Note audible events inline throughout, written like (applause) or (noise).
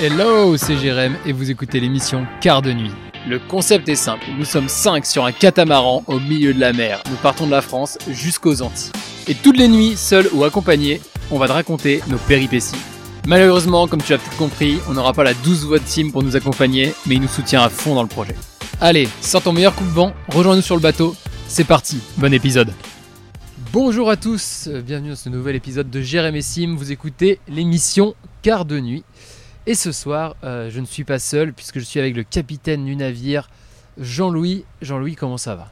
Hello, c'est Jérém et vous écoutez l'émission Quart de nuit. Le concept est simple, nous sommes 5 sur un catamaran au milieu de la mer. Nous partons de la France jusqu'aux Antilles. Et toutes les nuits, seuls ou accompagnés, on va te raconter nos péripéties. Malheureusement, comme tu as peut-être compris, on n'aura pas la 12 voix de team pour nous accompagner, mais il nous soutient à fond dans le projet. Allez, sors ton meilleur coup de vent, rejoins-nous sur le bateau, c'est parti, bon épisode. Bonjour à tous, bienvenue dans ce nouvel épisode de Jérémy Sim. Vous écoutez l'émission Quart de nuit. Et ce soir, euh, je ne suis pas seul puisque je suis avec le capitaine du navire, Jean-Louis. Jean-Louis, comment ça va?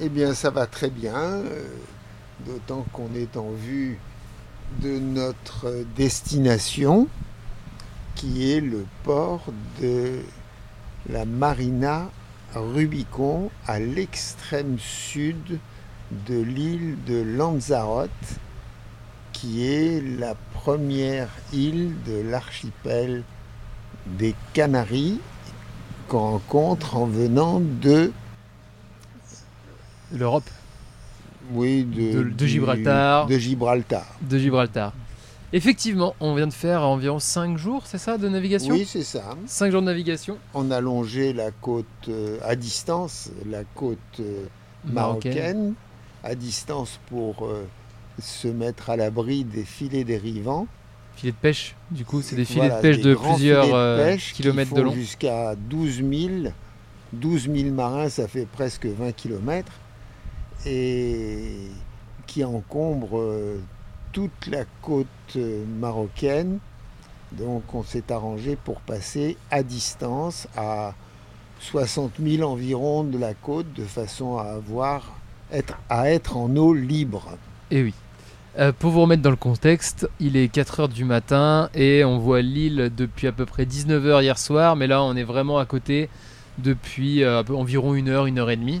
Eh bien, ça va très bien, euh, d'autant qu'on est en vue de notre destination, qui est le port de la Marina Rubicon, à l'extrême sud de l'île de Lanzarote, qui est la première île de l'archipel des Canaries qu'on rencontre en venant de L'Europe oui de, De- Gibraltar. de Gibraltar. de Gibraltar. Effectivement, on vient de faire environ 5 jours, c'est ça, de navigation? Oui, c'est ça. 5 jours de navigation On a longé la côte euh, à distance, la côte euh, marocaine, à distance pour euh, se mettre à l'abri des filets dérivants. Filet de pêche, du coup, c'est des filets Voilà, de pêche de plusieurs filets de euh, qui kilomètres de long. Jusqu'à 12 000. 12 000 marins, ça fait presque 20 km. Et qui encombrent euh, toute la côte euh, marocaine. Donc on s'est arrangé pour passer à distance à 60 000 environ de la côte de façon à avoir être, à être en eau libre. Et Eh oui. Euh, pour vous remettre dans le contexte, il est 4h du matin et on voit l'île depuis à peu près 19h hier soir, mais là on est vraiment à côté depuis euh, environ une heure, une heure et demie.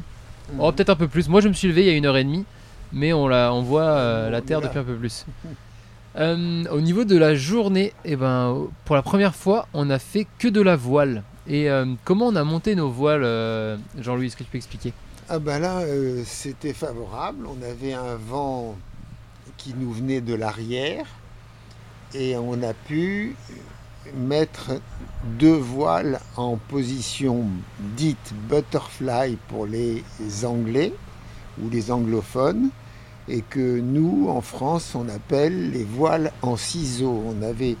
Oh, peut-être un peu plus. Moi je me suis levé il y a une heure et demie, mais on, la, on voit euh, la Terre depuis un peu plus. (laughs) Au niveau de la journée, eh ben, pour la première fois, on a fait que de la voile. Et comment on a monté nos voiles, Jean-Louis, est-ce que tu peux expliquer? Ah ben là, euh, c'était favorable. On avait un vent qui nous venait de l'arrière et on a pu mettre deux voiles en position dite butterfly pour les Anglais ou les anglophones et que nous, en France, on appelle les voiles en ciseaux. On avait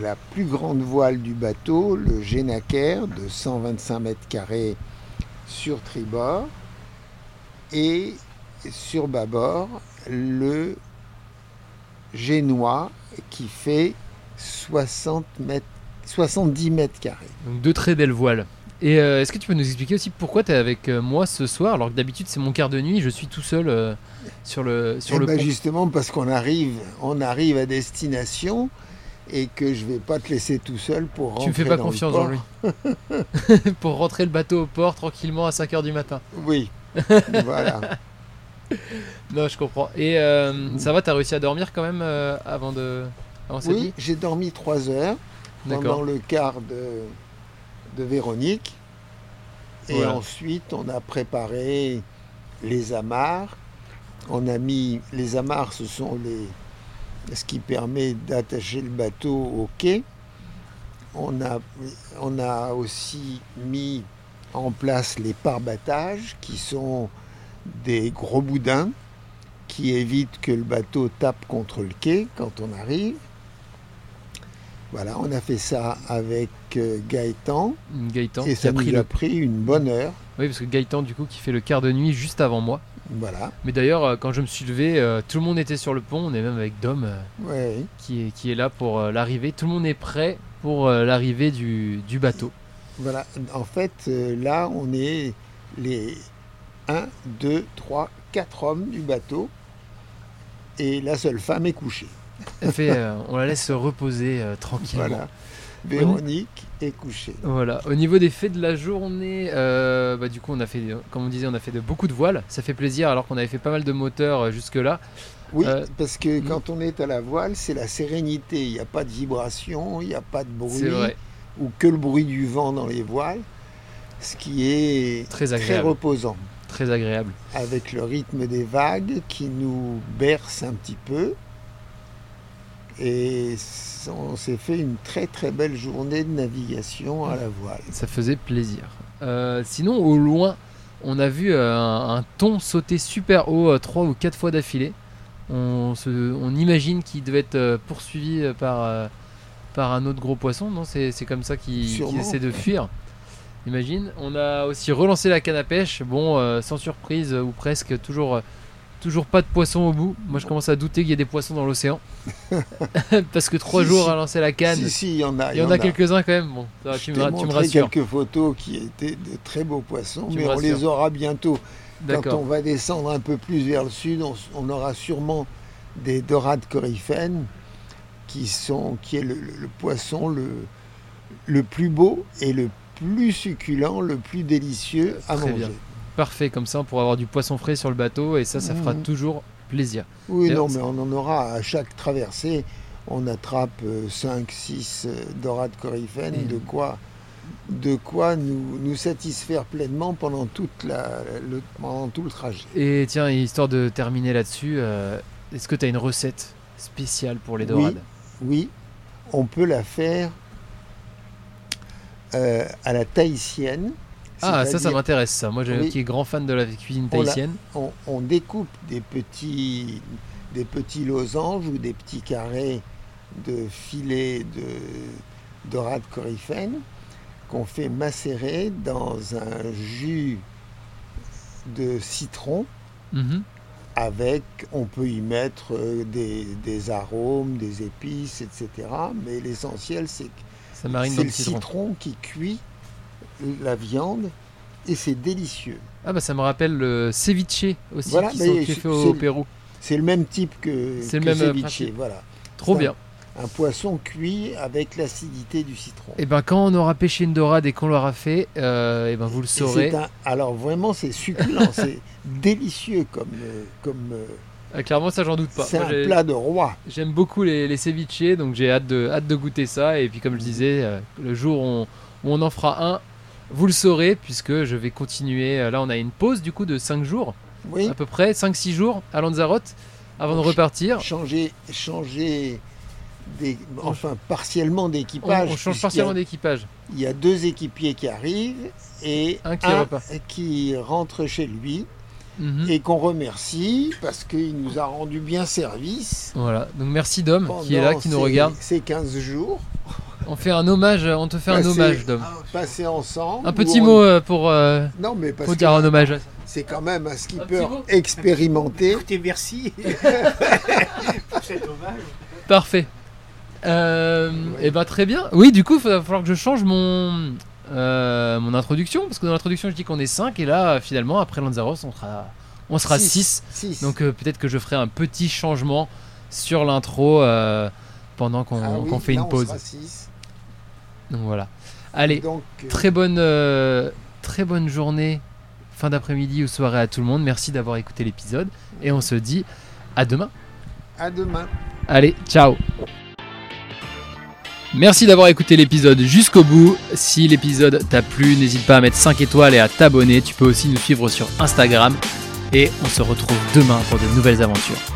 la plus grande voile du bateau, le Genaker, de 125 mètres carrés sur tribord et sur bâbord le génois qui fait 60 mètres, 70 mètres carrés. Donc deux très belles voiles. Et euh, est-ce que tu peux nous expliquer aussi pourquoi tu es avec euh, moi ce soir alors que d'habitude c'est mon quart de nuit, je suis tout seul euh, sur le sur Eh le ben, pont? justement parce qu'on arrive, on arrive à destination et que je vais pas te laisser tout seul pour rentrer Tu me fais pas dans confiance port. Jean-Louis. (laughs) (laughs) Pour rentrer le bateau au port tranquillement à 5h du matin. Oui, (laughs) voilà. Non, je comprends. Et euh, ça va, t'as réussi à dormir quand même euh, avant de avant Oui, j'ai dormi trois heures pendant le quart de, de Véronique. Et Voilà. ensuite, on a préparé les amarres. On a mis les amarres, ce sont les ce qui permet d'attacher le bateau au quai. On a, on a aussi mis en place les pare-battages qui sont des gros boudins qui évitent que le bateau tape contre le quai quand on arrive. Voilà, on a fait ça avec euh, Gaëtan Gaëtan et ça a pris nous a le pris une bonne heure. Oui, parce que Gaëtan du coup qui fait le quart de nuit juste avant moi. Voilà, Mais d'ailleurs, euh, quand je me suis levé, euh, tout le monde était sur le pont, on est même avec Dom euh, ouais. qui est qui est là pour l'arrivée. Tout le monde est prêt pour l'arrivée du, du bateau. voilà. En fait, là, on est les 1, 2, 3, 4 hommes du bateau et la seule femme est couchée. Elle fait, (laughs) on la laisse se reposer tranquillement. Voilà. Véronique est couchée. Voilà. Au niveau des faits de la journée, euh, bah, du coup, on a fait, comme on disait, on a fait de, beaucoup de voiles. Ça fait plaisir, alors qu'on avait fait pas mal de moteurs euh, jusque-là. Oui, Euh, parce que mm. quand on est à la voile, c'est la sérénité. Il n'y a pas de vibration, il n'y a pas de bruit, ou que le bruit du vent dans les voiles, ce qui est Très reposant. Très agréable. avec le rythme des vagues qui nous berce un petit peu. Et on s'est fait une très très belle journée de navigation à la voile. Ça faisait plaisir. Euh, sinon, au loin, on a vu euh, un, un thon sauter super haut, euh, trois ou quatre fois d'affilée. On, imagine qu'il devait être poursuivi par, par un autre gros poisson, non? C'est c'est comme ça qu'il essaie de fuir. Imagine. On a aussi relancé la canne à pêche. Bon, sans surprise ou presque, toujours, toujours pas de poisson au bout. Moi, je commence à douter qu'il y ait des poissons dans l'océan. (laughs) Parce que trois Si, jours si. à lancer la canne, Si, si, il y en a. il y en a quelques-uns quand même. Bon, ça va, Je tu, me, tu me montré rassures. quelques photos qui étaient de très beaux poissons, Tu mais on les aura bientôt. Quand on va descendre un peu plus vers le sud, on, aura sûrement des dorades coryphènes, qui, sont, qui est le, le- le poisson le, le plus beau et le plus succulent, le plus délicieux à Très manger. bien. Parfait, comme ça on pourra avoir du poisson frais sur le bateau et ça, ça fera Mhm. toujours plaisir. Oui, non, mais on en aura à chaque traversée. On attrape 5, 6 dorades coryphènes, Et- de quoi, de quoi nous, nous satisfaire pleinement pendant, toute la, le, pendant tout le trajet. Et tiens, histoire de terminer là-dessus, euh, est-ce que tu as une recette spéciale pour les Oui. dorades Oui, on peut la faire euh, à la tahitienne. Ah, ça, ça m'intéresse ça. Moi, Oui. qui est grand fan de la cuisine tahitienne. on, on découpe des petits, des petits losanges ou des petits carrés de filets de dorade coryphène qu'on fait macérer dans un jus de citron Mhm. avec, on peut y mettre euh, des, des arômes, des épices, etc. Mais l'essentiel, c'est que c'est le le citron. citron qui cuit la viande et c'est délicieux. Ah bah ça me rappelle le ceviche aussi Voilà, qui, sont, qui est c'est- fait au, Pérou. C'est le même type que, C'est le même, euh, ceviche, principe. voilà. Trop bien. Un poisson cuit avec l'acidité du citron. Et ben quand on aura pêché une dorade et qu'on l'aura fait, euh, et ben vous le Et saurez. un- alors vraiment, c'est succulent, (laughs) c'est délicieux comme, euh, comme euh, Ah, clairement ça j'en doute pas. c'est un plat de roi. J'aime beaucoup les, les ceviches, donc j'ai hâte de, hâte de goûter ça. Et puis comme je disais, euh, le jour où on, où on en fera un, vous le saurez, puisque je vais continuer. Euh, Là on a une pause du coup de 5 jours, Oui, à peu près, 5-6 jours à Lanzarote, avant de repartir. changer, changer des, enfin partiellement d'équipage. on change partiellement d'équipage. Il y a deux équipiers qui arrivent et Un qui repart. qui rentre chez lui Mhm. et qu'on remercie parce qu'il nous a rendu bien service. Voilà, donc merci Dom qui est là, qui nous regarde. Ces 15 jours On fait un hommage, on te fait un hommage Dom. passés ensemble. Un petit on- mot euh, pour, euh, Non, mais parce pour que dire un hommage. c'est quand même un skipper expérimenté. Écoutez, merci (laughs) pour cet hommage. Parfait. Euh, Ouais. Et ben très bien. Oui, du coup, il va falloir que je change mon, euh, mon introduction, parce que dans l'introduction, je dis qu'on est 5, et là, finalement, après Lanzaros, on sera, on sera 6. Six. Donc euh, peut-être que je ferai un petit changement sur l'intro euh, pendant qu'on Ah oui, fait là, une on pause. sera six. Donc voilà. Allez, Donc, euh, très bonne, euh, très bonne journée, fin d'après-midi ou soirée à tout le monde. Merci d'avoir écouté l'épisode, et on se dit à demain. à demain. Allez, ciao Merci d'avoir écouté l'épisode jusqu'au bout. Si l'épisode t'a plu, n'hésite pas à mettre 5 étoiles et à t'abonner. Tu peux aussi nous suivre sur Instagram. Et on se retrouve demain pour de nouvelles aventures.